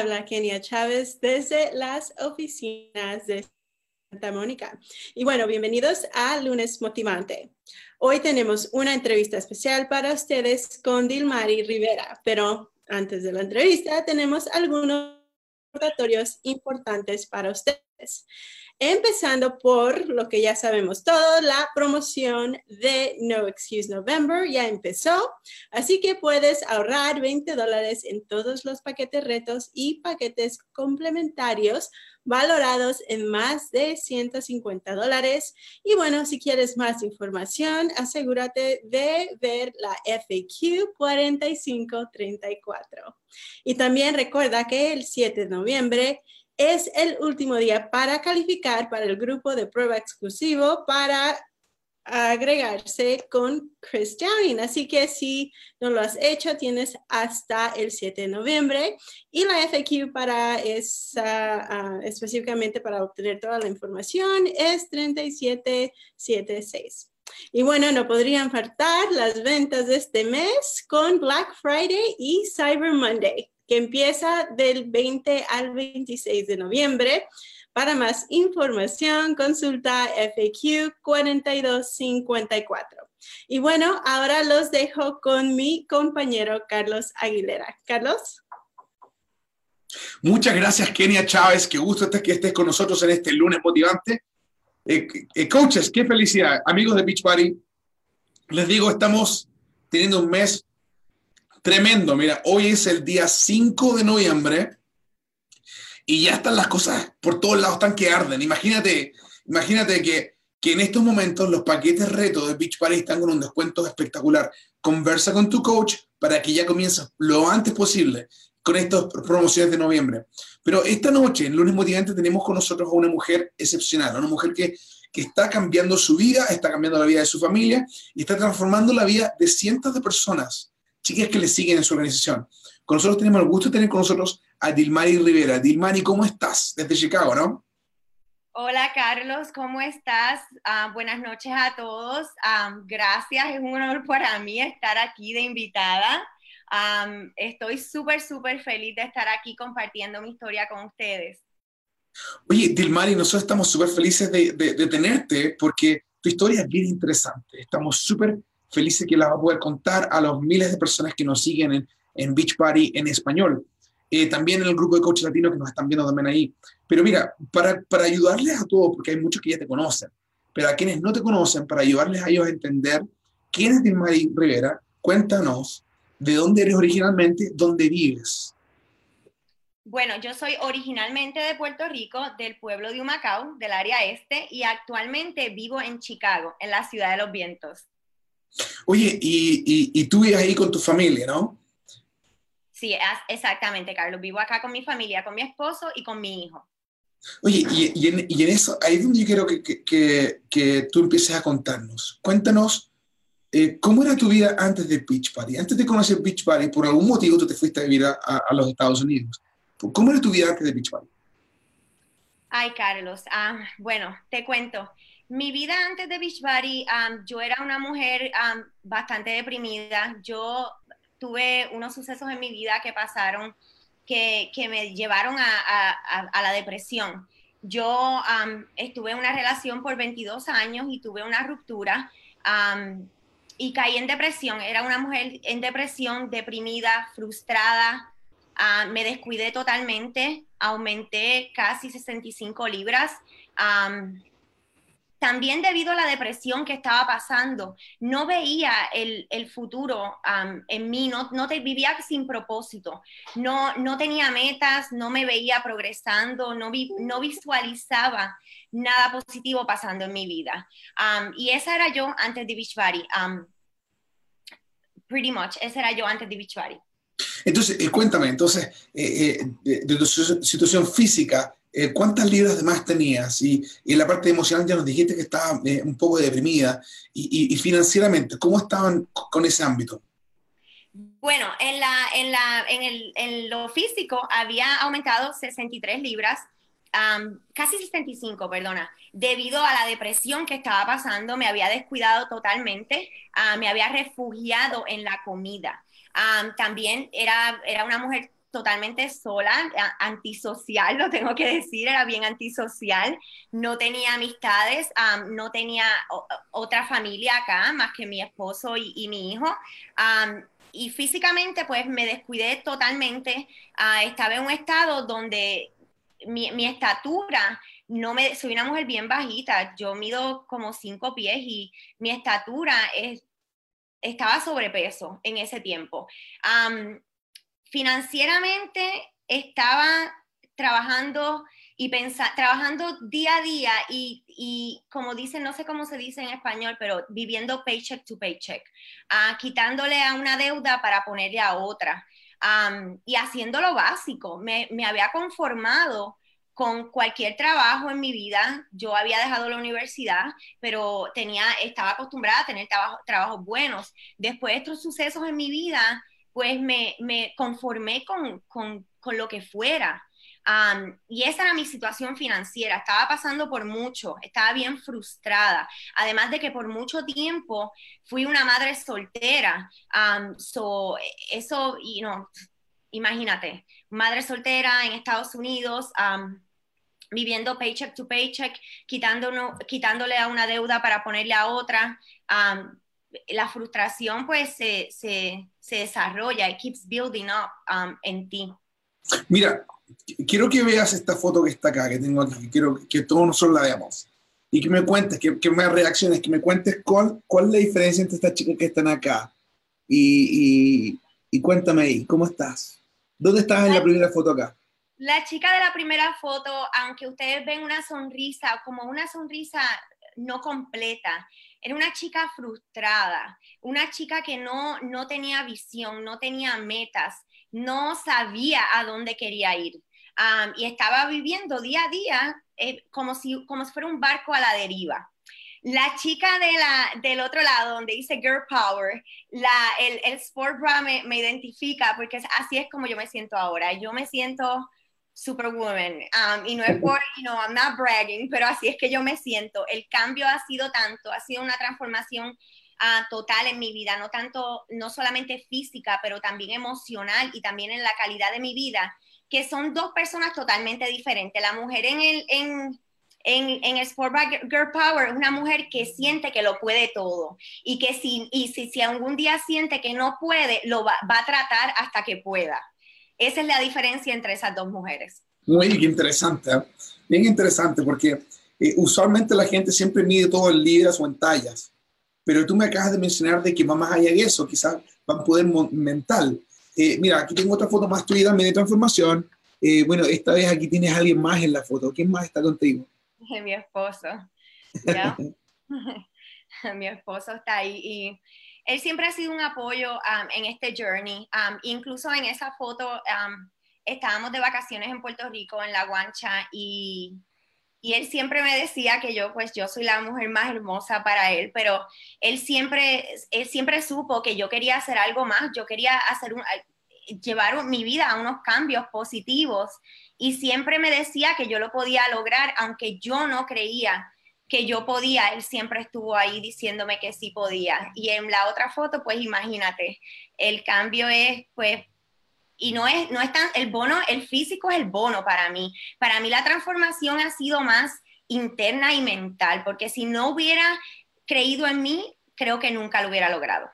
Habla Kenia Chávez desde las oficinas de Santa Mónica. Y bueno, bienvenidos a Lunes Motivante. Hoy tenemos una entrevista especial para ustedes con Dilmari Rivera, pero antes de la entrevista tenemos algunos recordatorios importantes para ustedes. Empezando por lo que ya sabemos todo, la promoción de No Excuse November ya empezó, así que puedes ahorrar 20 dólares en todos los paquetes retos y paquetes complementarios valorados en más de 150 dólares. Y bueno, si quieres más información, asegúrate de ver la FAQ 4534. Y también recuerda que el 7 de noviembre es el último día para calificar para el grupo de prueba exclusivo para agregarse con Chris Downing. Así que si no lo has hecho, tienes hasta el 7 de noviembre. Y la FAQ para esa, uh, específicamente para obtener toda la información es 3776. Y bueno, no podrían faltar las ventas de este mes con Black Friday y Cyber Monday que empieza del 20 al 26 de noviembre. Para más información, consulta FAQ 4254. Y bueno, ahora los dejo con mi compañero Carlos Aguilera. Carlos. Muchas gracias, Kenia Chávez. Qué gusto que estés con nosotros en este lunes motivante. Eh, eh, coaches, qué felicidad. Amigos de Beach Party, les digo, estamos teniendo un mes Tremendo, mira, hoy es el día 5 de noviembre y ya están las cosas por todos lados, están que arden. Imagínate, imagínate que, que en estos momentos los paquetes retos de Beach Party están con un descuento espectacular. Conversa con tu coach para que ya comiences lo antes posible con estas promociones de noviembre. Pero esta noche, en Lunes Motivante, tenemos con nosotros a una mujer excepcional, una mujer que, que está cambiando su vida, está cambiando la vida de su familia y está transformando la vida de cientos de personas chicas que le siguen en su organización. Con nosotros tenemos el gusto de tener con nosotros a Dilmari Rivera. Dilmari, ¿cómo estás? Desde Chicago, ¿no? Hola Carlos, ¿cómo estás? Uh, buenas noches a todos. Um, gracias, es un honor para mí estar aquí de invitada. Um, estoy súper, súper feliz de estar aquí compartiendo mi historia con ustedes. Oye, Dilmari, nosotros estamos súper felices de, de, de, tenerte porque tu historia es bien interesante. Estamos súper felices que la va a poder contar a los miles de personas que nos siguen en, en Beach Party en español. Eh, también en el grupo de coaches latinos que nos están viendo también ahí. Pero mira, para, para ayudarles a todos, porque hay muchos que ya te conocen, pero a quienes no te conocen, para ayudarles a ellos a entender quién es Dilmari Rivera, cuéntanos de dónde eres originalmente, dónde vives. Bueno, yo soy originalmente de Puerto Rico, del pueblo de Humacao, del área este, y actualmente vivo en Chicago, en la ciudad de los vientos. Oye, y, y, tú vives ahí con tu familia, ¿no? Sí, exactamente, Carlos. Vivo acá con mi familia, con mi esposo y con mi hijo. Oye, y, y, en, y en, eso, ahí es donde yo quiero que, que, que, tú empieces a contarnos. Cuéntanos, eh, ¿cómo era tu vida antes de Beach Party? Antes de conocer Beach Party, por algún motivo tú te fuiste a vivir a, a los Estados Unidos. ¿Cómo era tu vida antes de Beach Party? Ay, Carlos, ah, bueno, te cuento mi vida antes de Beachbody, yo era una mujer bastante deprimida. Yo tuve unos sucesos en mi vida que pasaron que, que me llevaron a, a, la depresión. Yo estuve en una relación por 22 años y tuve una ruptura y caí en depresión. Era una mujer en depresión, deprimida, frustrada. Uh, me descuidé totalmente, aumenté casi 65 libras también debido a la depresión que estaba pasando, no veía el, el futuro en mí, no, no te, vivía sin propósito, no, no tenía metas, no me veía progresando, no, vi, no visualizaba nada positivo pasando en mi vida. y esa era yo antes de Beachbody. pretty much, esa era yo antes de Beachbody. Entonces, eh, cuéntame, entonces, eh, eh, de tu situación física, eh, ¿cuántas libras más tenías? Y, en la parte emocional ya nos dijiste que estaba eh, un poco deprimida. Y, y, financieramente, ¿cómo estaban con ese ámbito? Bueno, en, lo físico había aumentado 63 libras, um, casi 65, perdona, debido a la depresión que estaba pasando, me había descuidado totalmente, uh, me había refugiado en la comida. También era, era una mujer totalmente sola, antisocial, lo tengo que decir, era bien antisocial, no tenía amistades, no tenía otra familia acá más que mi esposo y, mi hijo. y físicamente pues me descuidé totalmente, ah, estaba en un estado donde mi, estatura no me, soy una mujer bien bajita, yo mido como cinco pies y mi estatura es, estaba sobrepeso en ese tiempo. Financieramente estaba trabajando y pensar, trabajando día a día y, como dicen, no sé cómo se dice en español, pero viviendo paycheck to paycheck, uh, quitándole a una deuda para ponerle a otra y haciendo lo básico. Me, me había conformado con cualquier trabajo en mi vida. Yo había dejado la universidad, pero tenía, estaba acostumbrada a tener trabajo, trabajos buenos. Después de estos sucesos en mi vida, pues me, me conformé con, con, con, lo que fuera. y esa era mi situación financiera. Estaba pasando por mucho, estaba bien frustrada. Además de que por mucho tiempo fui una madre soltera. so, eso, y no, imagínate, madre soltera en Estados Unidos viviendo paycheck to paycheck, quitándole a una deuda para ponerle a otra. Um, la frustración pues se, se, se, desarrolla, it keeps building up um, en ti. Mira, quiero que veas esta foto que está acá, que tengo aquí, quiero que todos nosotros la veamos. Y que me cuentes, que, que me reacciones, que me cuentes cuál, cuál es la diferencia entre estas chicas que están acá. Y, y, y cuéntame ahí, ¿cómo estás? ¿Dónde estabas en la primera foto acá? La chica de la primera foto, aunque ustedes ven una sonrisa, como una sonrisa no completa, era una chica frustrada, una chica que no, no tenía visión, no tenía metas, no sabía a dónde quería ir. y estaba viviendo día a día eh, como, si, como si fuera un barco a la deriva. La chica de del otro lado, donde dice Girl Power, la, el, el Sport Bra me, me identifica porque así es como yo me siento ahora. Yo me siento Superwoman. Um, y no es por, you know, I'm not bragging, pero así es que yo me siento. El cambio ha sido tanto, ha sido una transformación uh, total en mi vida, no tanto, no solamente física, pero también emocional y también en la calidad de mi vida, que son dos personas totalmente diferentes. La mujer en el, en, en, en Sport Girl Power es una mujer que siente que lo puede todo y que si, y si, si algún día siente que no puede, lo va, va a tratar hasta que pueda. Esa es la diferencia entre esas dos mujeres. Muy interesante, ¿eh? bien interesante, porque eh, usualmente la gente siempre mide todo en libras o en tallas, pero tú me acabas de mencionar de que va más allá de eso, quizás va a poder mental. Eh, mira, aquí tengo otra foto más tuya también de transformación. bueno, esta vez aquí tienes a alguien más en la foto. ¿Quién más está contigo? Mi esposo. Mi esposo está ahí y él siempre ha sido un apoyo um, en este journey. Um, incluso en esa foto um, estábamos de vacaciones en Puerto Rico, en La Guancha, y, y, él siempre me decía que yo, pues yo soy la mujer más hermosa para él, pero él siempre, él siempre supo que yo quería hacer algo más, yo quería hacer un, llevar mi vida a unos cambios positivos y siempre me decía que yo lo podía lograr, aunque yo no creía que yo podía, él siempre estuvo ahí diciéndome que sí podía. Y en la otra foto, pues imagínate, el cambio es, pues, y no es, no es tan, el bono, el físico es el bono para mí. Para mí la transformación ha sido más interna y mental, porque si no hubiera creído en mí, creo que nunca lo hubiera logrado.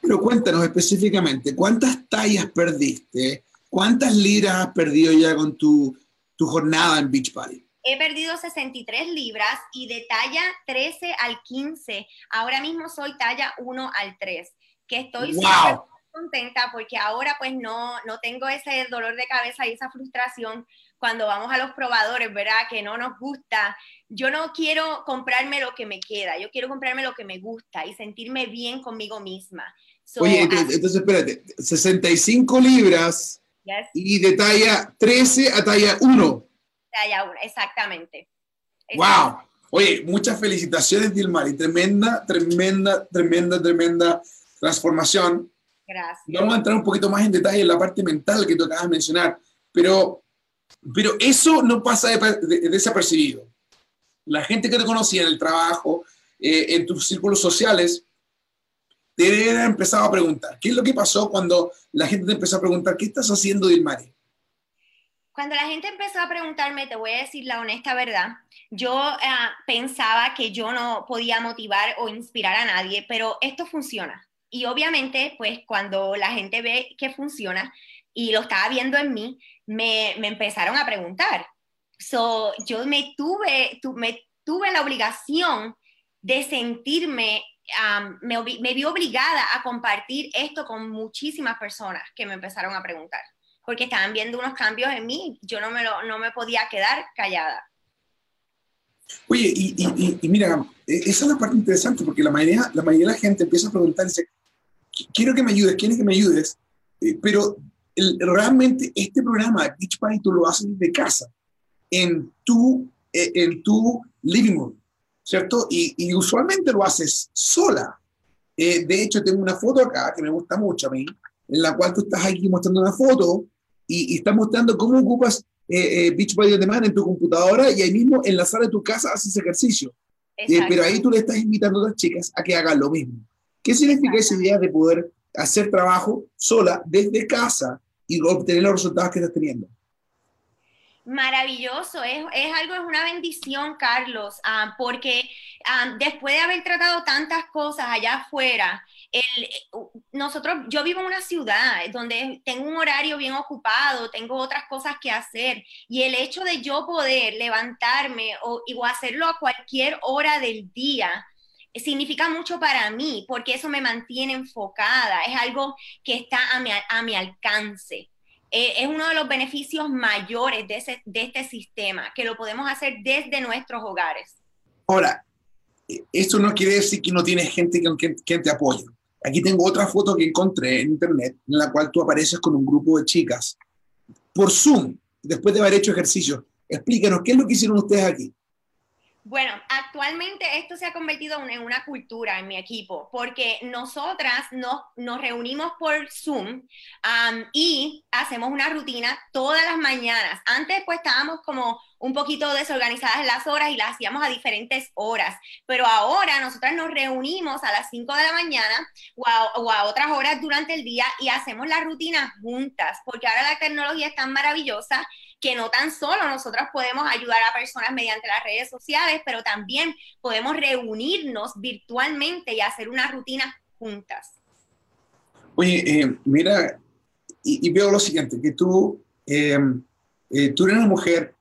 Pero cuéntanos específicamente, ¿cuántas tallas perdiste? ¿Cuántas liras has perdido ya con tu, tu jornada en Beach Party? He perdido 63 libras y de talla 13 al 15, ahora mismo soy talla 1 al 3, que estoy wow. contenta porque ahora pues no, no tengo ese dolor de cabeza y esa frustración cuando vamos a los probadores, ¿verdad? Que no nos gusta. Yo no quiero comprarme lo que me queda, yo quiero comprarme lo que me gusta y sentirme bien conmigo misma. Oye, entonces, espérate, 65 libras y de talla 13 a talla 1 haya una, exactamente. ¡Wow! Oye, muchas felicitaciones, Dilmar, y tremenda, tremenda, tremenda, tremenda transformación. Gracias. Vamos a entrar un poquito más en detalle en la parte mental que tú acabas de mencionar, pero, pero eso no pasa desapercibido. La gente que te conocía en el trabajo, eh, en tus círculos sociales, te empezado a preguntar. ¿Qué es lo que pasó cuando la gente te empezó a preguntar, ¿qué estás haciendo, Dilmari? Cuando la gente empezó a preguntarme, te voy a decir la honesta verdad, yo uh, pensaba que yo no podía motivar o inspirar a nadie, pero esto funciona. Y obviamente, pues cuando la gente ve que funciona y lo estaba viendo en mí, me, me empezaron a preguntar. So, yo me tuve, tu, me tuve la obligación de sentirme, um, me, me vi obligada a compartir esto con muchísimas personas que me empezaron a preguntar, porque estaban viendo unos cambios en mí, yo no me, lo, no me podía quedar callada. Oye, y, y, y, mira, e, esa es la parte interesante, porque la mayoría, la mayoría de la gente empieza a preguntarse, quiero que me ayudes, quiero que me ayudes, eh, pero el, realmente este programa, Beach Party, tú lo haces desde casa, en tu, eh, en tu living room, ¿cierto? Y, y usualmente lo haces sola. Eh, de hecho, tengo una foto acá que me gusta mucho a mí, en la cual tú estás aquí mostrando una foto y, y estás mostrando cómo ocupas eh, eh, Beachbody Demand en tu computadora y ahí mismo en la sala de tu casa haces ejercicio. Eh, pero ahí tú le estás invitando a las chicas a que hagan lo mismo. ¿Qué significa esa idea de poder hacer trabajo sola desde casa y obtener los resultados que estás teniendo? Maravilloso, es, es, algo, es una bendición, Carlos, ah, porque ah, después de haber tratado tantas cosas allá afuera, nosotros, yo vivo en una ciudad donde tengo un horario bien ocupado, tengo otras cosas que hacer, y el hecho de yo poder levantarme o, hacerlo a cualquier hora del día, significa mucho para mí, porque eso me mantiene enfocada, es algo que está a mi, alcance. Eh, es uno de los beneficios mayores de, ese, de este sistema, que lo podemos hacer desde nuestros hogares. Ahora, esto no quiere decir que no tienes gente con quien, te apoya. Aquí tengo otra foto que encontré en internet, en la cual tú apareces con un grupo de chicas por Zoom, después de haber hecho ejercicio. Explícanos, ¿qué es lo que hicieron ustedes aquí? Bueno, actualmente esto se ha convertido en una cultura en mi equipo, porque nosotras nos, nos reunimos por Zoom y hacemos una rutina todas las mañanas. Antes pues estábamos como un poquito desorganizadas las horas y las hacíamos a diferentes horas, pero ahora nosotras nos reunimos a las 5 de la mañana o a, o a otras horas durante el día y hacemos la rutina juntas, porque ahora la tecnología es tan maravillosa que no tan solo nosotros podemos ayudar a personas mediante las redes sociales, pero también podemos reunirnos virtualmente y hacer una rutina juntas. Oye, eh, mira, y, veo lo siguiente, que tú, eh, eh, tú eres una mujer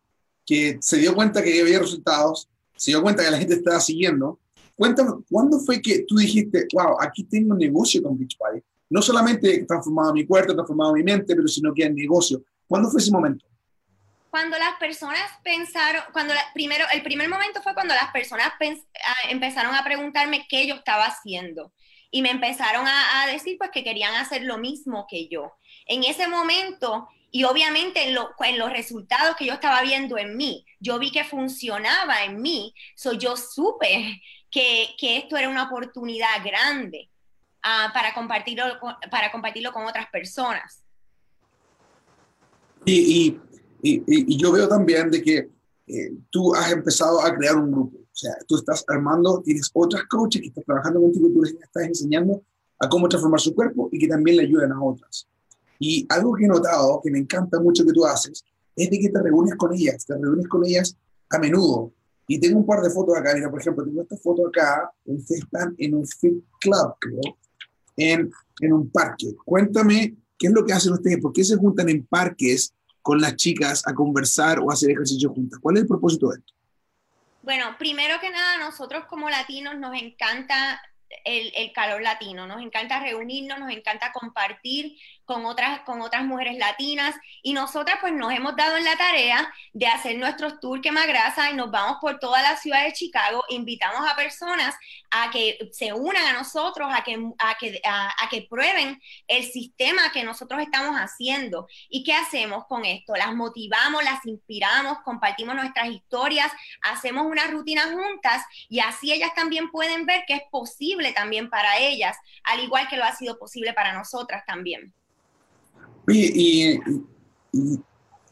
que se dio cuenta que había resultados, se dio cuenta que la gente estaba siguiendo. Cuéntame, ¿cuándo fue que tú dijiste, wow, aquí tengo un negocio con Beachbody? No solamente he transformado mi cuerpo, he transformado mi mente, pero sino que el negocio. ¿Cuándo fue ese momento? Cuando las personas pensaron, cuando primero, el primer momento fue cuando las personas ah, empezaron a preguntarme qué yo estaba haciendo y me empezaron a, decir pues que querían hacer lo mismo que yo. En ese momento, y obviamente en, en, los resultados que yo estaba viendo en mí, yo vi que funcionaba en mí, so yo supe que, que esto era una oportunidad grande uh, para, compartirlo, para compartirlo con otras personas. Y, y y, yo veo también de que eh, tú has empezado a crear un grupo. O sea, tú estás armando, tienes otras coaches que están trabajando contigo, tú les estás enseñando a cómo transformar su cuerpo y que también le ayuden a otras. Y algo que he notado, que me encanta mucho que tú haces, es de que te reúnes con ellas, te reúnes con ellas a menudo. Y tengo un par de fotos acá, mira, por ejemplo, tengo esta foto acá, ustedes están en un fit club, creo, en, en un parque. Cuéntame, ¿qué es lo que hacen ustedes? ¿Por qué se juntan en parques con las chicas a conversar o hacer ejercicio juntas? ¿Cuál es el propósito de esto? Bueno, primero que nada, nosotros como latinos nos encanta el, el, calor latino. Nos encanta reunirnos, nos encanta compartir con otras, con otras mujeres latinas y nosotras pues nos hemos dado en la tarea de hacer nuestros tour quema grasa y nos vamos por toda la ciudad de Chicago, invitamos a personas a que se unan a nosotros, a que, a que, a, que prueben el sistema que nosotros estamos haciendo. ¿Y qué hacemos con esto? Las motivamos, las inspiramos, compartimos nuestras historias, hacemos una rutina juntas y así ellas también pueden ver que es posible también para ellas, al igual que lo ha sido posible para nosotras también. Y,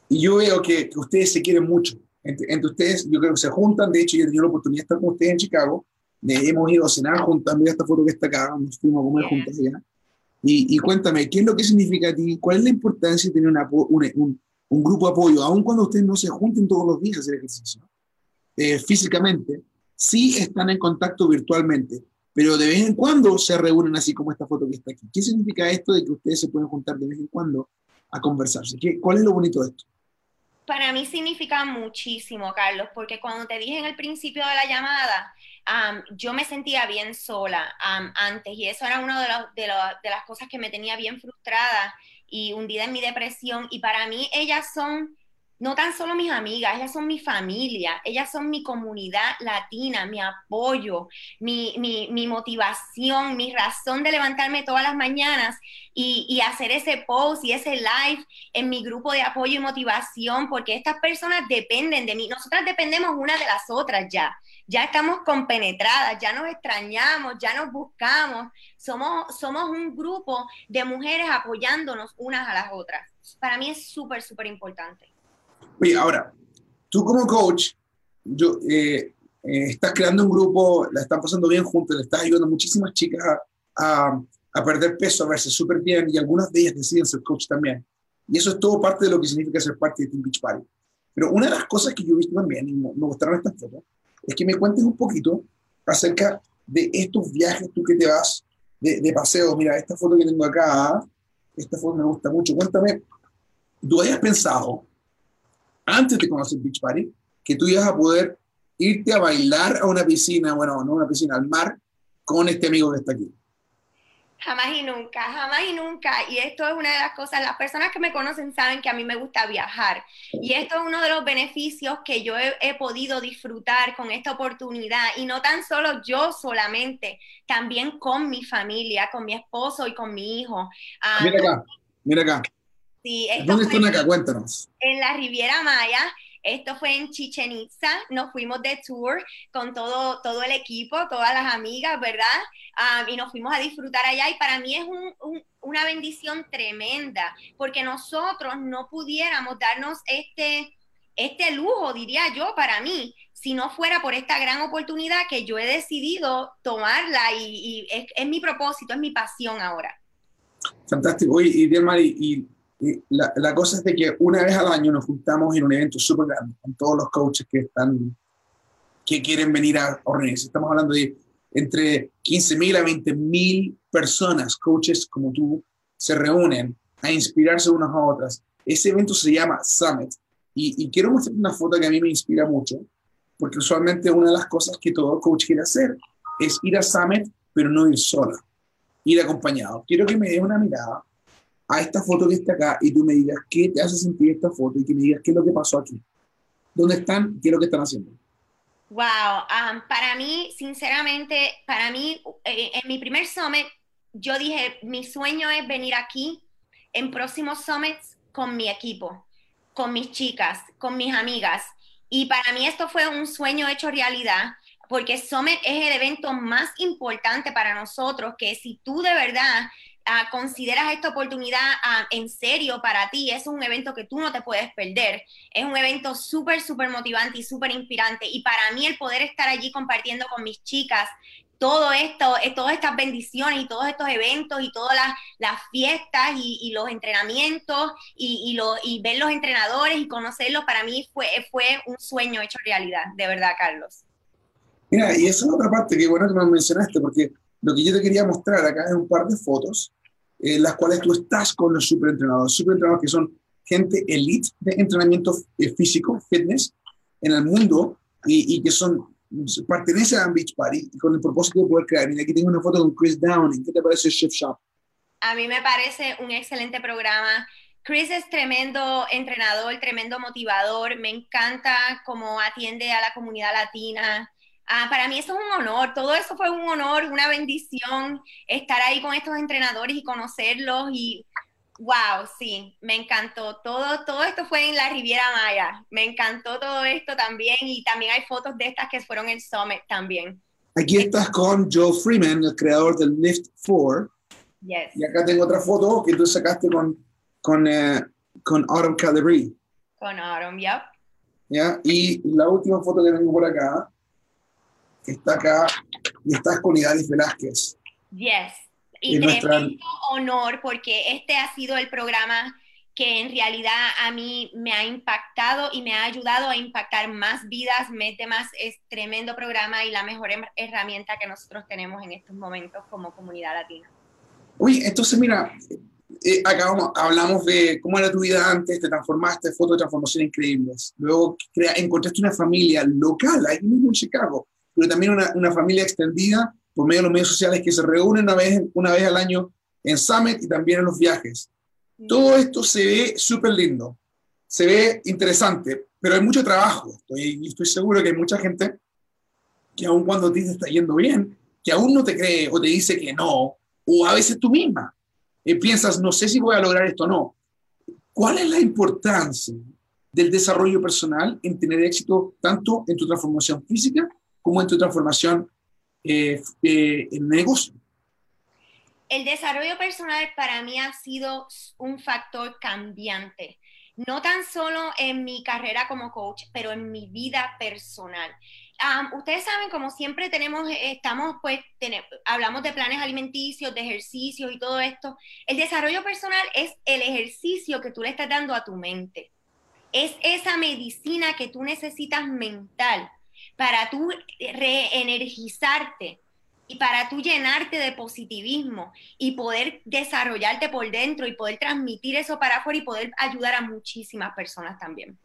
yo veo que, ustedes se quieren mucho. Entre, ustedes, yo creo que se juntan. De hecho, yo he tenido la oportunidad de estar con ustedes en Chicago hemos ido a cenar juntas, mira esta foto que está acá, nos fuimos a comer juntas allá. Y, y, cuéntame, ¿qué es lo que significa a ti? ¿Cuál es la importancia de tener una, un, un, grupo de apoyo, aun cuando ustedes no se junten todos los días a hacer ejercicio eh, físicamente? Sí están en contacto virtualmente, pero de vez en cuando se reúnen así como esta foto que está aquí. ¿Qué significa esto de que ustedes se pueden juntar de vez en cuando a conversarse? ¿Qué, ¿Cuál es lo bonito de esto? Para mí significa muchísimo, Carlos, porque cuando te dije en el principio de la llamada, yo me sentía bien sola antes y eso era una de, de, las cosas que me tenía bien frustrada y hundida en mi depresión. Y para mí ellas son no tan solo mis amigas, ellas son mi familia, ellas son mi comunidad latina, mi apoyo, mi, mi, motivación, mi razón de levantarme todas las mañanas y, y, hacer ese post y ese live en mi grupo de apoyo y motivación, porque estas personas dependen de mí, nosotras dependemos una de las otras ya, ya estamos compenetradas, ya nos extrañamos, ya nos buscamos, somos, somos un grupo de mujeres apoyándonos unas a las otras. Para mí es súper, súper importante. Oye, ahora, tú como coach, yo, eh, eh, estás creando un grupo, la están pasando bien juntos, le estás ayudando a muchísimas chicas a, a, perder peso, a verse súper bien y algunas de ellas deciden ser coach también. Y eso es todo parte de lo que significa ser parte de Team Beach Party. Pero una de las cosas que yo he visto también, y me, gustaron estas fotos, es que me cuentes un poquito acerca de estos viajes tú que te vas de, de paseo. Mira, esta foto que tengo acá, esta foto me gusta mucho. Cuéntame, ¿tú hayas pensado antes de conocer Beach Party, que tú ibas a poder irte a bailar a una piscina, bueno, no una piscina, al mar, con este amigo que está aquí. Jamás y nunca, jamás y nunca. Y esto es una de las cosas, las personas que me conocen saben que a mí me gusta viajar. Y esto es uno de los beneficios que yo he, podido disfrutar con esta oportunidad. Y no tan solo yo solamente, también con mi familia, con mi esposo y con mi hijo. Ah, mira acá, mira acá. Sí, ¿Dónde están acá? Cuéntanos. En la Riviera Maya. Esto fue en Chichen Itza, nos fuimos de tour con todo, todo el equipo, todas las amigas, ¿verdad? y nos fuimos a disfrutar allá y para mí es una bendición tremenda, porque nosotros no pudiéramos darnos este, este lujo, diría yo, para mí, si no fuera por esta gran oportunidad que yo he decidido tomarla y, es, es, mi propósito, es mi pasión ahora. Fantástico. Y, y, y la, la, cosa es de que una vez al año nos juntamos en un evento súper grande con todos los coaches que están, que quieren venir a organizar. Estamos hablando de entre 15.000 a 20.000 personas, coaches como tú, se reúnen a inspirarse unas a otras. Ese evento se llama Summit y, y quiero mostrar una foto que a mí me inspira mucho, porque usualmente una de las cosas que todo coach quiere hacer es ir a Summit, pero no ir sola, ir acompañado. Quiero que me dé una mirada a esta foto que está acá y tú me digas qué te hace sentir esta foto y que me digas qué es lo que pasó aquí. ¿Dónde están? ¿Qué es lo que están haciendo? Wow, um, para mí, sinceramente, para mí, eh, en mi primer summit, yo dije, mi sueño es venir aquí en próximos summits con mi equipo, con mis chicas, con mis amigas. Y para mí esto fue un sueño hecho realidad, porque Summit es el evento más importante para nosotros, que si tú de verdad consideras esta oportunidad en serio para ti, es un evento que tú no te puedes perder. Es un evento súper, súper motivante y súper inspirante. Y para mí el poder estar allí compartiendo con mis chicas todo esto, eh, todas estas bendiciones y todos estos eventos y todas las, las fiestas y, los entrenamientos y, y, y ver los entrenadores y conocerlos, para mí fue, fue un sueño hecho realidad, de verdad, Carlos. Mira, y esa es otra parte que bueno que me mencionaste, porque lo que yo te quería mostrar acá es un par de fotos en las cuales tú estás con los superentrenadores, superentrenadores que son gente elite de entrenamiento eh, físico, fitness, en el mundo y, y que son pertenecen a Beach Party con el propósito de poder crear. Mira, aquí tengo una foto con Chris Downing. ¿Qué te parece Chef Shop? A mí me parece un excelente programa. Chris es tremendo entrenador, tremendo motivador. Me encanta cómo atiende a la comunidad latina. Ah, para mí eso es un honor, todo eso fue un honor, una bendición, estar ahí con estos entrenadores y conocerlos y wow, sí, me encantó. Todo, todo esto fue en la Riviera Maya, me encantó todo esto también y también hay fotos de estas que fueron el Summit también. Aquí estás con Joe Freeman, el creador del Lift 4. Yes. Y acá tengo otra foto que tú sacaste con, con, eh, con Autumn Calabri. Con Autumn, yep. ¿Ya? Y la última foto que tengo por acá está acá y estás con Idalis Velázquez. Yes. Y tremendo honor porque este ha sido el programa que en realidad a mí me ha impactado y me ha ayudado a impactar más vidas, Mete Más es tremendo programa y la mejor herramienta que nosotros tenemos en estos momentos como comunidad latina. Uy, entonces mira, eh, acá hablamos de cómo era tu vida antes, te transformaste, fotos de transformación increíbles. Luego crea, encontraste una familia local, ahí mismo en Chicago, pero también una, una, familia extendida por medio de los medios sociales que se reúnen una vez, una vez al año en Summit y también en los viajes. Todo esto se ve súper lindo, se ve interesante, pero hay mucho trabajo. y estoy seguro que hay mucha gente que aun cuando a ti te está yendo bien, que aún no te cree o te dice que no, o a veces tú misma eh, piensas, no sé si voy a lograr esto o no. ¿Cuál es la importancia del desarrollo personal en tener éxito tanto en tu transformación física como en tu transformación eh, eh, en negocio? El desarrollo personal para mí ha sido un factor cambiante no tan solo en mi carrera como coach, pero en mi vida personal ustedes saben, como siempre tenemos, estamos, pues, hablamos de planes alimenticios, de ejercicios y todo esto. El desarrollo personal es el ejercicio que tú le estás dando a tu mente. Es esa medicina que tú necesitas mental para tú reenergizarte y para tú llenarte de positivismo y poder desarrollarte por dentro y poder transmitir eso para afuera y poder ayudar a muchísimas personas también.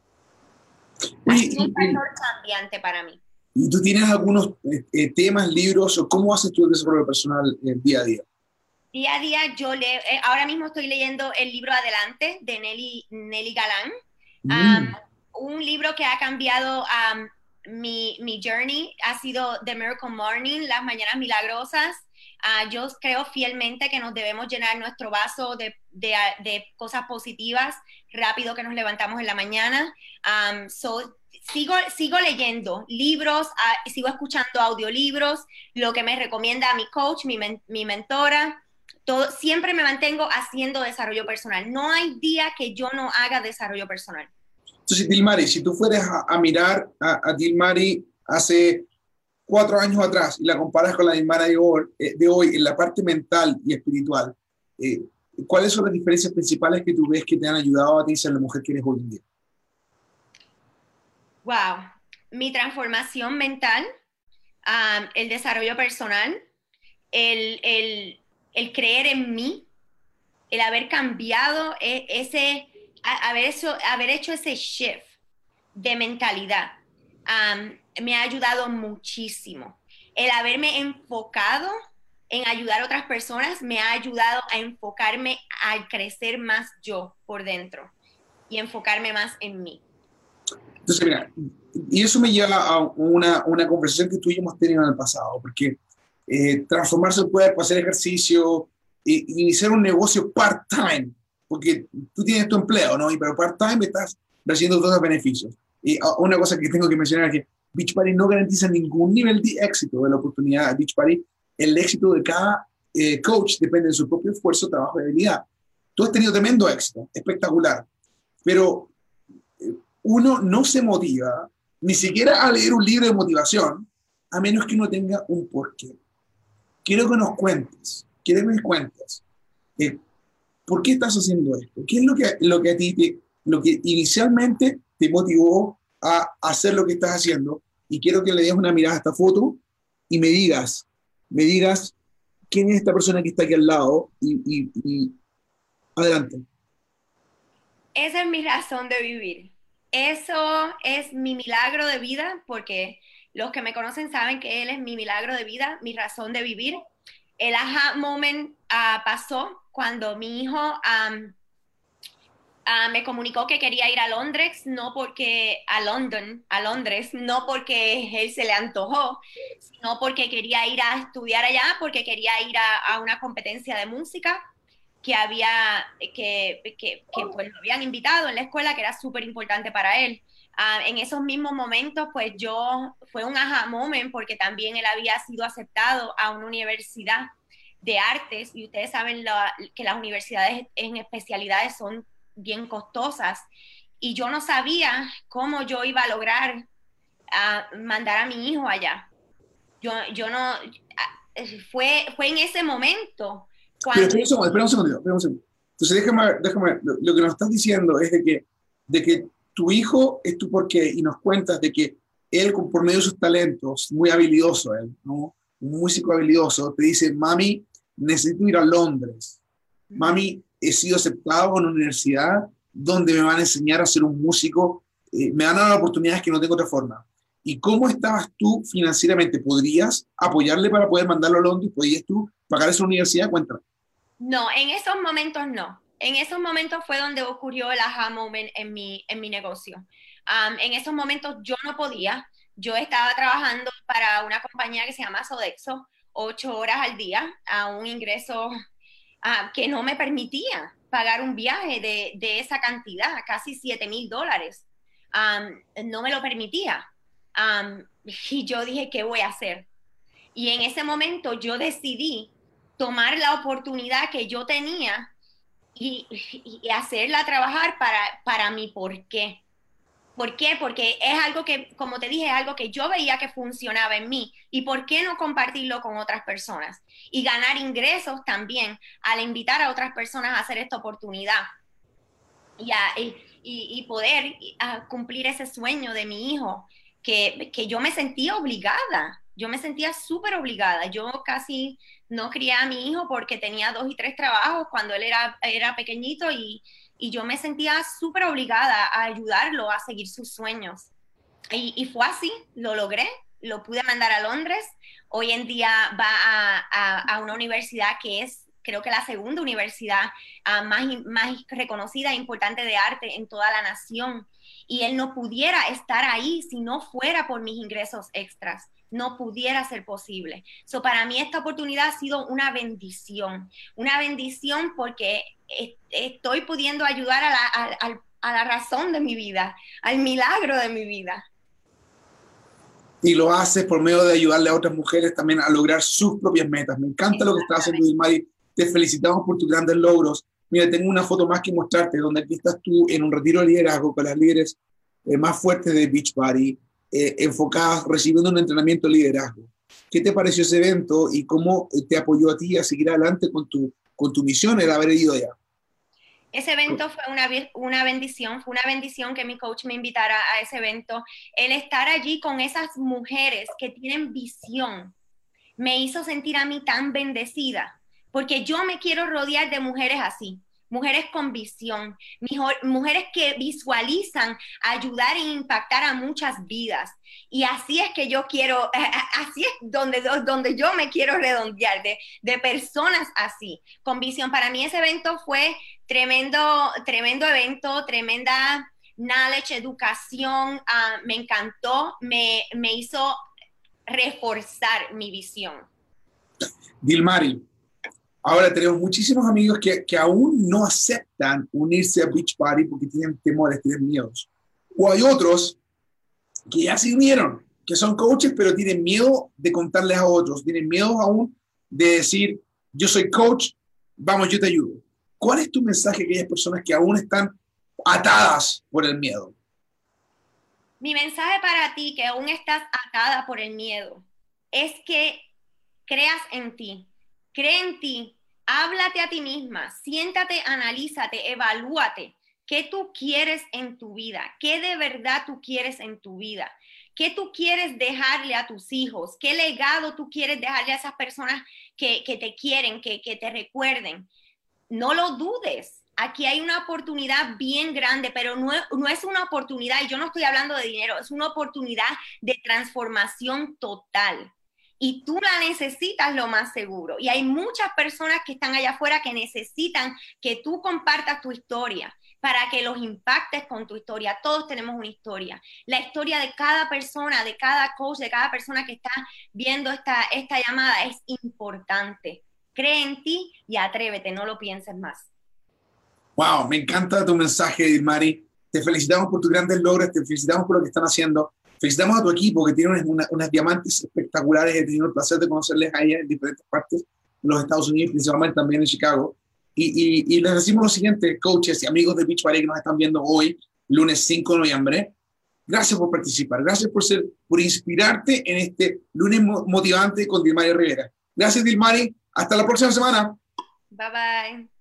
Es un factor cambiante para mí. ¿Y tú tienes algunos eh, eh, temas, libros o cómo haces tu desarrollo personal eh, día a día? Día a día yo leo, ahora mismo estoy leyendo el libro Adelante de Nelly, Nelly Galán, mm. un libro que ha cambiado mi, mi, journey, ha sido The Miracle Morning, Las Mañanas Milagrosas. Uh, yo creo fielmente que nos debemos llenar nuestro vaso de, de, cosas positivas rápido que nos levantamos en la mañana. Um, so, sigo, sigo leyendo libros, ah, sigo escuchando audiolibros, lo que me recomienda mi coach, mi, mi mentora. Todo, siempre me mantengo haciendo desarrollo personal. No hay día que yo no haga desarrollo personal. Entonces, Dilmari, si tú fueras a, mirar a, a, Dilmari hace cuatro años atrás y la comparas con la Dilmari de hoy, eh, de hoy en la parte mental y espiritual, eh, ¿cuáles son las diferencias principales que tú ves que te han ayudado a ti ser la mujer que eres hoy en día? Wow, mi transformación mental, el desarrollo personal, el, creer en mí, el haber cambiado e, ese, haber hecho, haber hecho ese shift de mentalidad, me ha ayudado muchísimo. El haberme enfocado en ayudar a otras personas me ha ayudado a enfocarme a crecer más yo por dentro y enfocarme más en mí. Entonces, mira, y eso me lleva a una, una conversación que tú y yo hemos tenido en el pasado, porque eh, transformarse el cuerpo, hacer ejercicio, e, iniciar un negocio part-time, porque tú tienes tu empleo, ¿no? Y pero part-time estás recibiendo todos los beneficios. Y ah, una cosa que tengo que mencionar es que Beach Party no garantiza ningún nivel de éxito de la oportunidad de Beach Party. El éxito de cada eh, coach depende de su propio esfuerzo, trabajo y habilidad. Tú has tenido tremendo éxito, espectacular, pero uno no se motiva ni siquiera a leer un libro de motivación a menos que uno tenga un porqué. Quiero que nos cuentes, quiero que me cuentes, eh, ¿por qué estás haciendo esto? ¿Qué es lo que, lo que a ti, lo que inicialmente te motivó a hacer lo que estás haciendo? Y quiero que le des una mirada a esta foto y me digas, me digas quién es esta persona que está aquí al lado y, adelante. Esa es mi razón de vivir eso es mi milagro de vida, porque los que me conocen saben que él es mi milagro de vida, mi razón de vivir. El aha moment ah, pasó cuando mi hijo ah, me comunicó que quería ir a Londres, no porque a London, a Londres, no porque él se le antojó, sino porque quería ir a estudiar allá, porque quería ir a una competencia de música que había, que, que, pues lo habían invitado en la escuela, que era súper importante para él. Ah, en esos mismos momentos, pues yo, fue un aha moment porque también él había sido aceptado a una universidad de artes y ustedes saben que las universidades en especialidades son bien costosas y yo no sabía cómo yo iba a lograr ah, mandar a mi hijo allá. Yo, yo no, fue, fue en ese momento. Cuando... Pero espera un segundo, espera un segundo, espera un segundo. Entonces déjame, déjame lo, lo, que nos estás diciendo es de que, de que tu hijo es tu porqué y nos cuentas de que él, por medio de sus talentos, muy habilidoso él, ¿no? Un músico habilidoso, te dice, mami, necesito ir a Londres. Mami, he sido aceptado en una universidad donde me van a enseñar a ser un músico, eh, me van a dar oportunidades que no tengo otra forma. ¿Y cómo estabas tú financieramente? ¿Podrías apoyarle para poder mandarlo a Londres? ¿Podrías tú pagar esa universidad? Cuéntame. No, en esos momentos no. En esos momentos fue donde ocurrió el aha moment en mi, en mi negocio. en esos momentos yo no podía. Yo estaba trabajando para una compañía que se llama Sodexo, ocho horas al día, a un ingreso que no me permitía pagar un viaje de, de esa cantidad, casi 7 mil dólares. no me lo permitía y yo dije, ¿qué voy a hacer? Y en ese momento yo decidí tomar la oportunidad que yo tenía y, hacerla trabajar para, para mi por qué. ¿Por qué? Porque es algo que, como te dije, es algo que yo veía que funcionaba en mí. ¿Y por qué no compartirlo con otras personas? Y ganar ingresos también al invitar a otras personas a hacer esta oportunidad. Y, y, poder cumplir ese sueño de mi hijo que, yo me sentía obligada, yo me sentía súper obligada. Yo casi no crié a mi hijo porque tenía dos y tres trabajos cuando él era, era pequeñito y, yo me sentía súper obligada a ayudarlo a seguir sus sueños. Y, fue así, lo logré, lo pude mandar a Londres. Hoy en día va a, a, una universidad que es, creo que la segunda universidad ah, más, más reconocida e importante de arte en toda la nación y él no pudiera estar ahí si no fuera por mis ingresos extras. No pudiera ser posible. So, para mí esta oportunidad ha sido una bendición, una bendición porque estoy pudiendo ayudar a la, a la razón de mi vida, al milagro de mi vida. Y lo haces por medio de ayudarle a otras mujeres también a lograr sus propias metas. Me encanta lo que estás haciendo, Mari. Te felicitamos por tus grandes logros Mira, tengo una foto más que mostrarte, donde aquí estás tú en un retiro de liderazgo con las líderes eh, más fuertes de Beachbody, eh, enfocadas, recibiendo un entrenamiento de liderazgo. ¿Qué te pareció ese evento y cómo eh, te apoyó a ti a seguir adelante con tu, con tu misión, el haber ido allá? Ese evento fue una, una bendición, fue una bendición que mi coach me invitara a ese evento. El estar allí con esas mujeres que tienen visión me hizo sentir a mí tan bendecida porque yo me quiero rodear de mujeres así, mujeres con visión, mujeres que visualizan ayudar e impactar a muchas vidas. Y así es que yo quiero, así es donde, donde yo me quiero redondear, de, de personas así, con visión. Para mí ese evento fue tremendo, tremendo evento, tremenda knowledge, educación, ah, me encantó, me, me hizo reforzar mi visión. Dilmari, Ahora tenemos muchísimos amigos que, que aún no aceptan unirse a Beach Party porque tienen temores, tienen miedos. O hay otros que ya se unieron, que son coaches, pero tienen miedo de contarles a otros, tienen miedo aún de decir, yo soy coach, vamos, yo te ayudo. ¿Cuál es tu mensaje a aquellas personas que aún están atadas por el miedo? Mi mensaje para ti, que aún estás atada por el miedo, es que creas en ti, cree en ti, háblate a ti misma, siéntate, analízate, evalúate. ¿Qué tú quieres en tu vida? ¿Qué de verdad tú quieres en tu vida? ¿Qué tú quieres dejarle a tus hijos? ¿Qué legado tú quieres dejarle a esas personas que, te quieren, que, que te recuerden? No lo dudes. Aquí hay una oportunidad bien grande, pero no, no es una oportunidad, y yo no estoy hablando de dinero, es una oportunidad de transformación total y tú la necesitas lo más seguro. Y hay muchas personas que están allá afuera que necesitan que tú compartas tu historia para que los impactes con tu historia. Todos tenemos una historia. La historia de cada persona, de cada coach, de cada persona que está viendo esta, esta llamada es importante. Cree en ti y atrévete, no lo pienses más. Wow, me encanta tu mensaje, Mari. Te felicitamos por tus grandes logros, te felicitamos por lo que están haciendo. Felicitamos a tu equipo que tiene unas, diamantes espectaculares. He tenido el placer de conocerles a en diferentes partes de los Estados Unidos, principalmente también en Chicago. Y, les decimos lo siguiente, coaches y amigos de Beach Party que nos están viendo hoy, lunes 5 de noviembre. Gracias por participar, gracias por, ser, por inspirarte en este lunes motivante con Dilmaria Rivera. Gracias, Dilmari. Hasta la próxima semana. Bye bye.